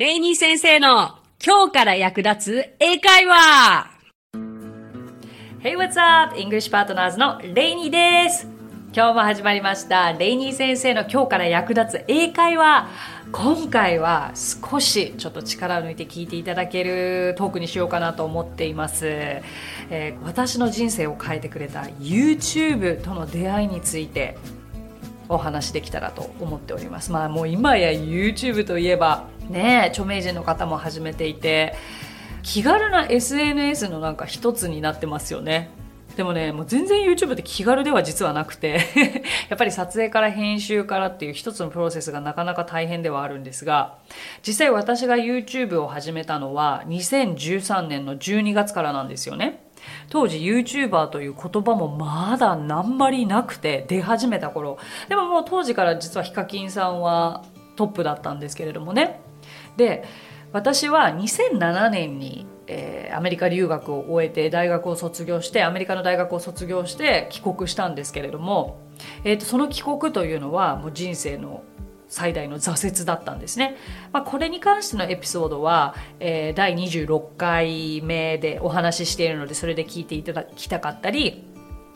レイニー先生の今日から役立つ英会話 Hey, what's up? English Partners のレイニーです。今日も始まりました。レイニー先生の今日から役立つ英会話。今回は少しちょっと力を抜いて聞いていただけるトークにしようかなと思っています。えー私の人生を変えてくれた YouTube との出会いについてお話できたらと思っております。まあもう今や YouTube といえばね著名人の方も始めていて気軽な SNS のなんか一つになってますよね。でもね、もう全然 YouTube って気軽では実はなくて やっぱり撮影から編集からっていう一つのプロセスがなかなか大変ではあるんですが、実際私が YouTube を始めたのは2013年の12月からなんですよね。当時 YouTuber という言葉もまだ何まりなくて出始めた頃でももう当時から実はヒカキンさんはトップだったんですけれどもねで私は2007年に、えーアメリカ留学を終えて大学を卒業してアメリカの大学を卒業して帰国したんですけれども、えーとその帰国というのはもう人生の最大の挫折だったんですね。まあ、これに関してのエピソードは、えー第26回目でお話ししているのでそれで聞いていただきたかったり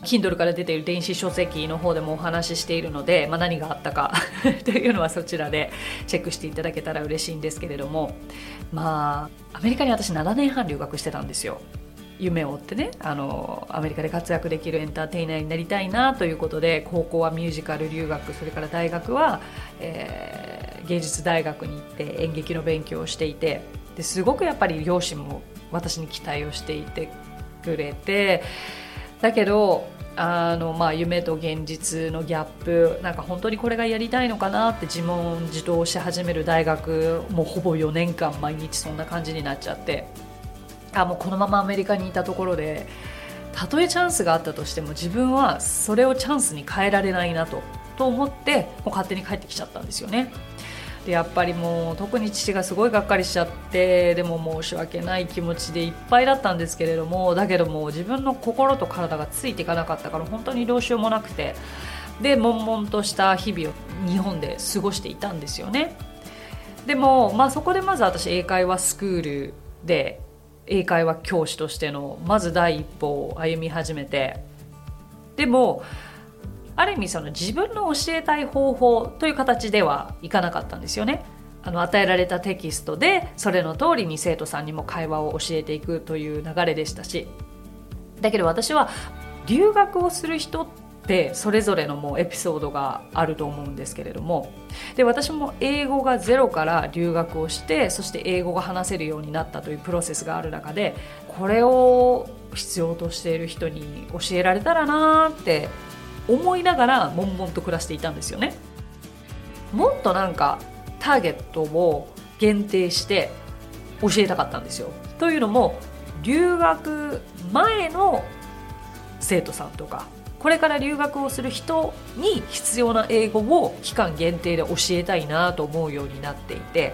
Kindle から出ている電子書籍の方でもお話ししているので、まあ、何があったか というのはそちらでチェックしていただけたら嬉しいんですけれどもまあアメリカに私7年半留学してたんですよ。夢を追ってねあのアメリカで活躍できるエンターテイナーになりたいなということで高校はミュージカル留学それから大学は、えー芸術大学に行って演劇の勉強をしていてですごくやっぱり両親も私に期待をしていてくれてだけどあの、まあ、夢と現実のギャップなんか本当にこれがやりたいのかなって自問自答し始める大学もうほぼ4年間毎日そんな感じになっちゃってあもうこのままアメリカにいたところでたとえチャンスがあったとしても自分はそれをチャンスに変えられないなとと思ってもう勝手に帰ってきちゃったんですよね。でやっぱりもう特に父がすごいがっかりしちゃってでも申し訳ない気持ちでいっぱいだったんですけれどもだけども自分の心と体がついていかなかったから本当にどうしようもなくてで悶々とした日々を日本で過ごしていたんですよね。でも、まあ、そこでまず私英会話スクールで英会話教師としてのまず第一歩を歩み始めてでもある意味その自分の教えたい方法という形ではいかなかったんですよね。あの与えられたテキストでそれの通りに生徒さんにも会話を教えていくという流れでしたしだけど私は留学をする人ってそれぞれのもうエピソードがあると思うんですけれどもで私も英語がゼロから留学をしてそして英語が話せるようになったというプロセスがある中でこれを必要としている人に教えられたらなーって思いながら悶々と暮らしていたんですよね。もっとなんかターゲットを限定して教えたかったんですよ。というのも留学前の生徒さんとかこれから留学をする人に必要な英語を期間限定で教えたいなと思うようになっていて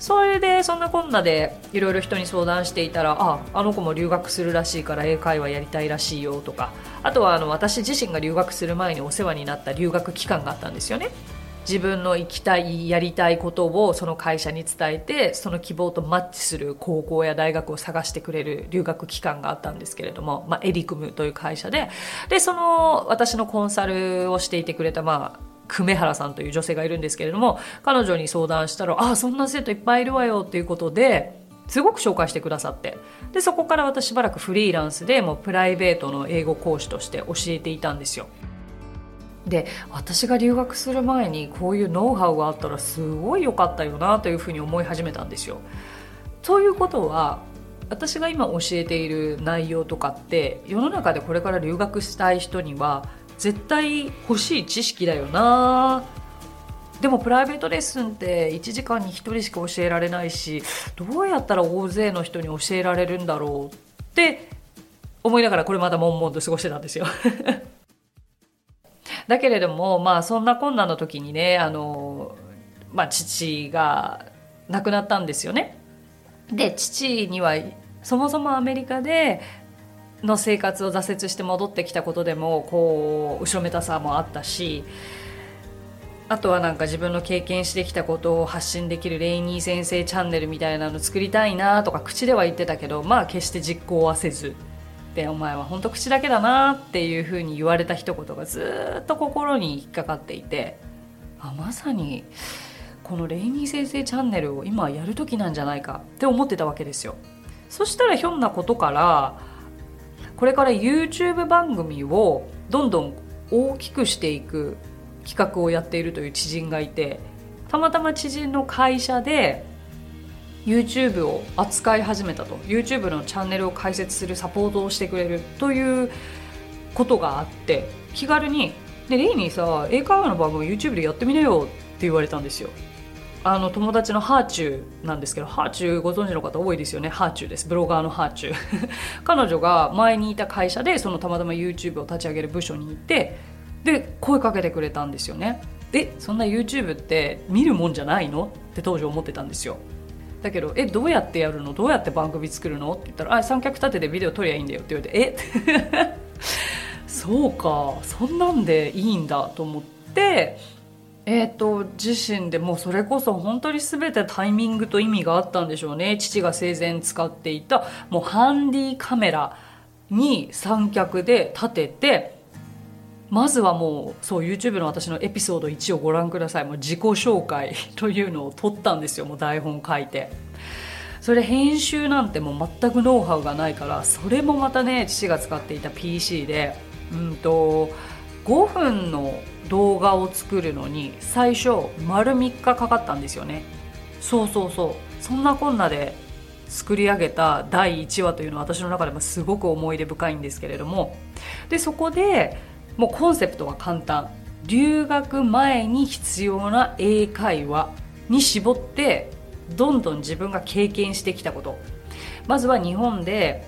それでそんなこんなでいろいろ人に相談していたらああの子も留学するらしいから英会話やりたいらしいよとかあとはあの私自身が留学する前にお世話になった留学期間があったんですよね。自分の行きたいやりたいことをその会社に伝えてその希望とマッチする高校や大学を探してくれる留学期間があったんですけれども、まあ、エリクムという会社で。でその私のコンサルをしていてくれたまあ久米原さんという女性がいるんですけれども彼女に相談したら「ああそんな生徒いっぱいいるわよ」っていうことですごく紹介してくださってでそこから私しばらくフリーランスでもうプライベートの英語講師として教えていたんですよ。で私が留学する前にこういうノウハウがあったらすごい良かったよなというふうに思い始めたんですよ。ということは私が今教えている内容とかって世の中でこれから留学したい人には絶対欲しい知識だよなでもプライベートレッスンって1時間に1人しか教えられないしどうやったら大勢の人に教えられるんだろうって思いながらこれまだ悶々と過ごしてたんですよ だけれどもまあそんな困難の時にねあの、まあ、父が亡くなったんですよね。で父にはそもそもアメリカでの生活を挫折して戻ってきたことでもこう後ろめたさもあったしあとはなんか自分の経験してきたことを発信できるレイニー先生チャンネルみたいなの作りたいなとか口では言ってたけどまあ決して実行はせず。でお前は本当口だけだなっていうふうに言われた一言がずっと心に引っかかっていてあまさにこのレイニー先生チャンネルを今やる時なんじゃないかって思ってたわけですよ。そしたらひょんなことからこれから YouTube 番組をどんどん大きくしていく企画をやっているという知人がいてたまたま知人の会社で YouTube を扱い始めたと YouTube のチャンネルを開設するサポートをしてくれるということがあって気軽に「でレイにさ英会話の番組 YouTube でやってみなよ」って言われたんですよ。あの友達のハーチューなんですけどハーチューご存知の方多いですよね。ハーチューです。ブロガーのハーチュー。彼女が前にいた会社でそのたまたま YouTube を立ち上げる部署にいてで声かけてくれたんですよね。でそんな YouTube って見るもんじゃないの？って当時思ってたんですよ。だけど「えどうやってやるの？どうやって番組作るの?」って言ったら「あ三脚立ててビデオ撮りゃいいんだよ」って言われて「え？そうか。そんなんでいいんだ」と思ってえーと、自身でもうそれこそ本当に全てタイミングと意味があったんでしょうね。父が生前使っていたもうハンディカメラに三脚で立ててまずはもうそう YouTube の私のエピソード1をご覧ください。もう自己紹介 というのを撮ったんですよ。もう台本書いて。それ編集なんてもう全くノウハウがないからそれもまたね父が使っていた PC で。うんと5分の動画を作るのに最初丸3日かかったんですよね。そうそうそう。そんなこんなで作り上げた第1話というのは私の中でもすごく思い出深いんですけれども。でそこでもうコンセプトは簡単。留学前に必要な英会話に絞ってどんどん自分が経験してきたこと。まずは日本で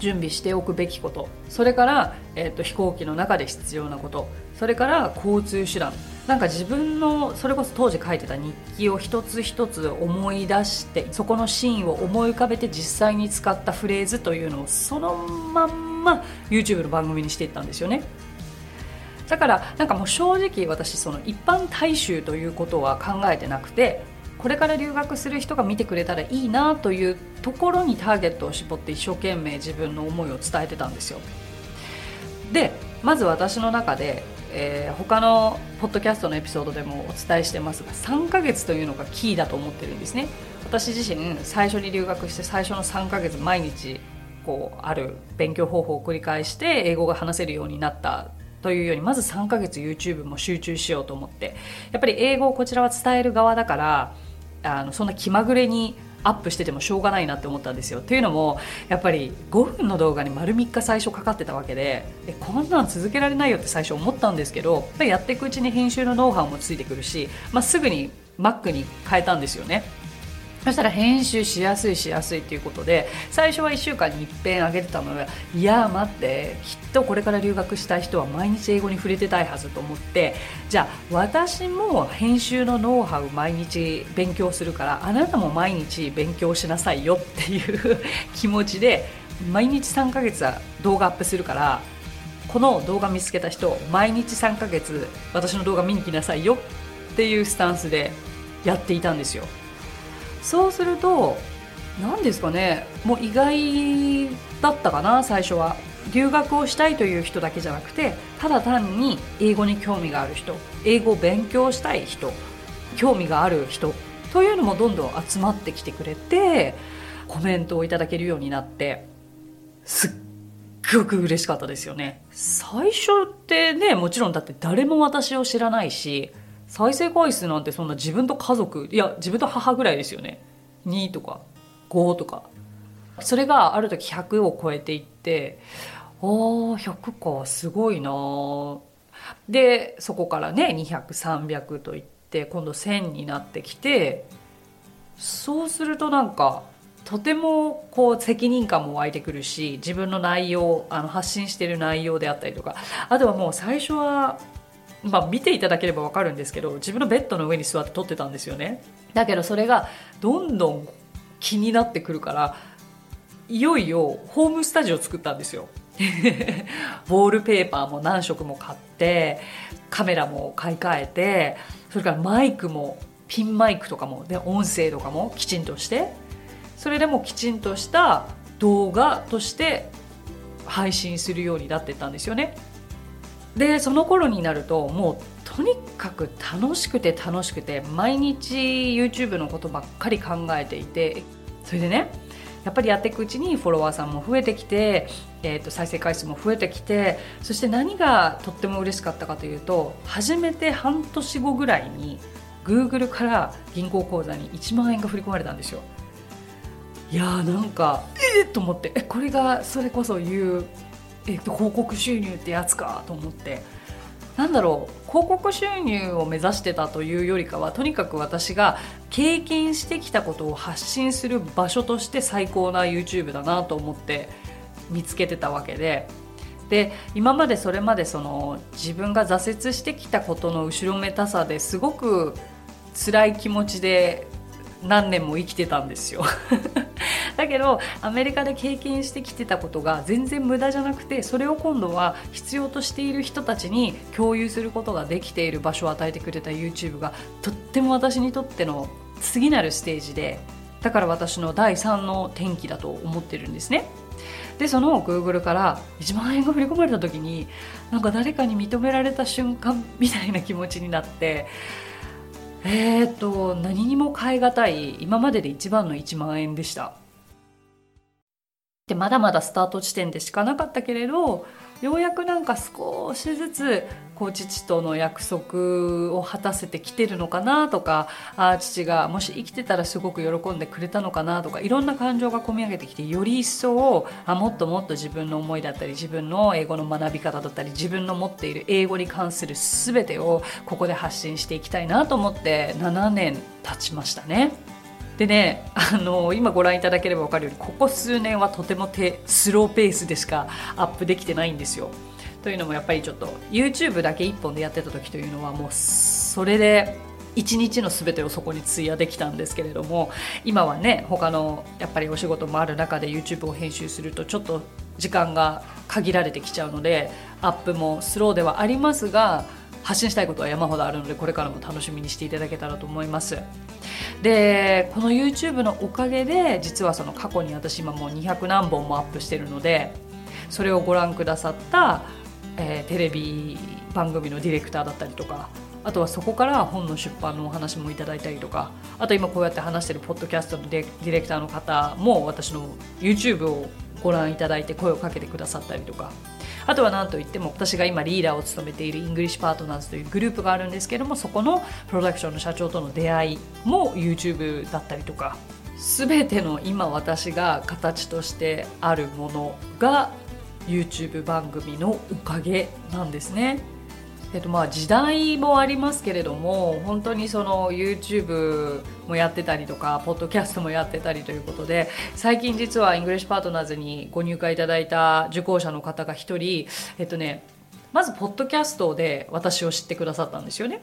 準備しておくべきこと。それから、えーと、飛行機の中で必要なこと。それから交通手段。なんか自分のそれこそ当時書いてた日記を一つ一つ思い出してそこのシーンを思い浮かべて実際に使ったフレーズというのをそのまんま YouTube の番組にしていったんですよね。だからなんかもう正直私その一般大衆ということは考えてなくてこれから留学する人が見てくれたらいいなというところにターゲットを絞って一生懸命自分の思いを伝えてたんですよ。でまず私の中で、えー、他のポッドキャストのエピソードでもお伝えしてますが3ヶ月というのがキーだと思ってるんですね。私自身最初に留学して最初の3ヶ月毎日こうある勉強方法を繰り返して英語が話せるようになったというようにまず3ヶ月 YouTube も集中しようと思って。やっぱり英語をこちらは伝える側だからあのそんな気まぐれにアップしててもしょうがないなって思ったんですよ。というのもやっぱり5分の動画に丸3日最初かかってたわけでえこんなん続けられないよって最初思ったんですけどやっぱりやっていくうちに編集のノウハウもついてくるし、まあ、すぐに Mac に変えたんですよね。そしたら編集しやすいしやすいっていうことで最初は1週間に一遍上げてたのがいや待ってきっとこれから留学したい人は毎日英語に触れてたいはずと思ってじゃあ私も編集のノウハウ毎日勉強するからあなたも毎日勉強しなさいよっていう気持ちで毎日3ヶ月は動画アップするからこの動画見つけた人毎日3ヶ月私の動画見に来なさいよっていうスタンスでやっていたんですよ。そうすると何ですかねもう意外だったかな最初は。留学をしたいという人だけじゃなくてただ単に英語に興味がある人英語を勉強したい人興味がある人というのもどんどん集まってきてくれてコメントをいただけるようになってすっごく嬉しかったですよね。最初ってねもちろんだって誰も私を知らないし再生回数なんてそんな自分と家族いや自分と母ぐらいですよね。2とか5とか。それがある時100を超えていってあ100かすごいな。でそこからね200300といって今度1000になってきてそうするとなんかとてもこう責任感も湧いてくるし自分の内容あの発信してる内容であったりとかあとはもう最初はまあ、見ていただければ分かるんですけど自分のベッドの上に座って撮ってたんですよねだけどそれがどんどん気になってくるからいよいよホームスタジオ作ったんですよ ウォールペーパーも何色も買ってカメラも買い替えてそれからマイクもピンマイクとかもで音声とかもきちんとしてそれでもきちんとした動画として配信するようになってったんですよね。でその頃になるともうとにかく楽しくて楽しくて毎日 YouTube のことばっかり考えていてそれでねやっぱりやっていくうちにフォロワーさんも増えてきて、えー、と再生回数も増えてきてそして何がとっても嬉しかったかというと初めて半年後ぐらいに Google から銀行口座に1万円が振り込まれたんですよ。いやーなんかえっ、と思ってこれがそれこそ言う、えー、と広告収入ってやつかと思って。なんだろう広告収入を目指してたというよりかはとにかく私が経験してきたことを発信する場所として最高な YouTube だなと思って見つけてたわけで。で今までそれまでその自分が挫折してきたことの後ろめたさですごく辛い気持ちで何年も生きてたんですよ。だけどアメリカで経験してきてたことが全然無駄じゃなくてそれを今度は必要としている人たちに共有することができている場所を与えてくれた YouTube がとっても私にとっての次なるステージでだから私の第3の転機だと思ってるんですね。でその Google から1万円が振り込まれた時になんか誰かに認められた瞬間みたいな気持ちになってえー、っと何にも代え難い今までで一番の1万円でしたでまだまだスタート地点でしかなかったけれどようやくなんか少しずつこう父との約束を果たせてきてるのかなとかあ父がもし生きてたらすごく喜んでくれたのかなとかいろんな感情が込み上げてきてより一層あもっともっと自分の思いだったり自分の英語の学び方だったり自分の持っている英語に関する全てをここで発信していきたいなと思って7年経ちましたね。でねあの今ご覧いただければ分かるようにここ数年はとてもスローペースでしかアップできてないんですよ。というのもやっぱりちょっと YouTube だけ1本でやってた時というのはもうそれで一日の全てをそこに費やできたんですけれども今はね他のやっぱりお仕事もある中で YouTube を編集するとちょっと時間が限られてきちゃうのでアップもスローではありますが発信したいことは山ほどあるのでこれからも楽しみにしていただけたらと思います。でこの YouTube のおかげで実はその過去に私今もう200何本もアップしてるのでそれをご覧くださった、えー、テレビ番組のディレクターだったりとかあとはそこから本の出版のお話もいただいたりとかあと今こうやって話してるポッドキャストのディレクターの方も私の YouTube をご覧いただいて声をかけてくださったりとかあとは何といっても私が今リーダーを務めているイングリッシュパートナーズというグループがあるんですけどもそこのプロダクションの社長との出会いも YouTube だったりとか全ての今私が形としてあるものが YouTube 番組のおかげなんですね。えっと、まあ時代もありますけれども本当にその YouTube もやってたりとかポッドキャストもやってたりということで最近実はイングリッシュパートナーズにご入会いただいた受講者の方が1人えっとねまずポッドキャストで私を知ってくださったんですよね。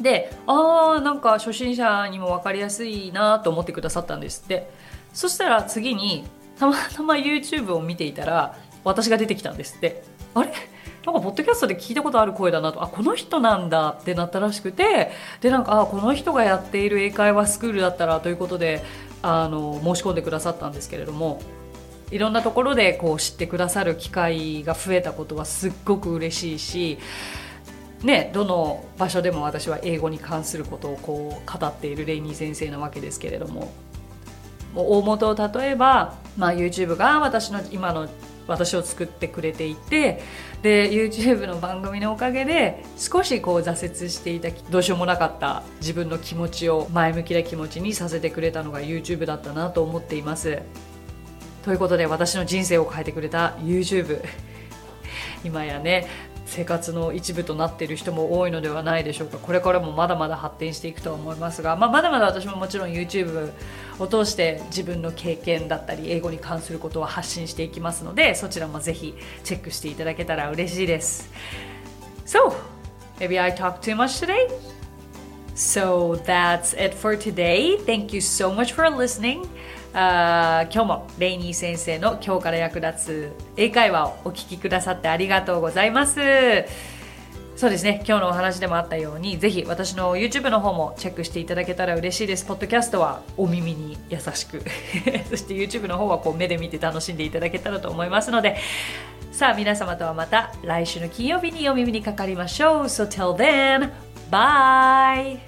でああんか初心者にも分かりやすいなと思ってくださったんです。ってそしたら次にたまたま YouTube を見ていたら私が出てきたんです。ってあれ？なんかポッドキャストで聞いたことある声だなとあこの人なんだってなったらしくてでなんかあこの人がやっている英会話スクールだったらということであの申し込んでくださったんですけれどもいろんなところでこう知ってくださる機会が増えたことはすっごく嬉しいしね、どの場所でも私は英語に関することをこう語っているレイニー先生なわけですけれどももう大元を例えば、まあ、YouTube が私の今の私を作ってくれていてで YouTube の番組のおかげで少しこう挫折していたどうしようもなかった自分の気持ちを前向きな気持ちにさせてくれたのが YouTube だったなと思っています。ということで私の人生を変えてくれた YouTube 今やね生活の一部となっている人も多いのではないでしょうかこれからもまだまだ発展していくとは思いますが、まあ、まだまだ私ももちろん YouTube を通して自分の経験だったり英語に関することを発信していきますのでそちらもぜひチェックしていただけたら嬉しいです So, maybe I talked too much today? So that's it for today. Thank you so much for listening. あ今日もレイニー先生の今日から役立つ英会話をお聞きくださってありがとうございます。そうですね今日のお話でもあったようにぜひ私の YouTube の方もチェックしていただけたら嬉しいです。ポッドキャストはお耳に優しく。そして YouTube の方はこう目で見て楽しんでいただけたらと思いますので。さあ皆様とはまた来週の金曜日にお耳にかかりましょう。So till then bye!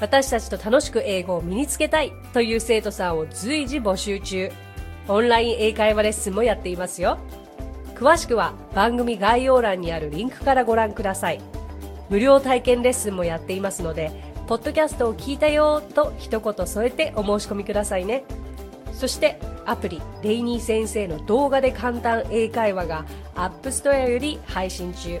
私たちと楽しく英語を身につけたいという生徒さんを随時募集中。オンライン英会話レッスンもやっていますよ。詳しくは番組概要欄にあるリンクからご覧ください。無料体験レッスンもやっていますので、ポッドキャストを聞いたよと一言添えてお申し込みくださいね。そしてアプリレイニー先生の動画で簡単英会話が App Store より配信中。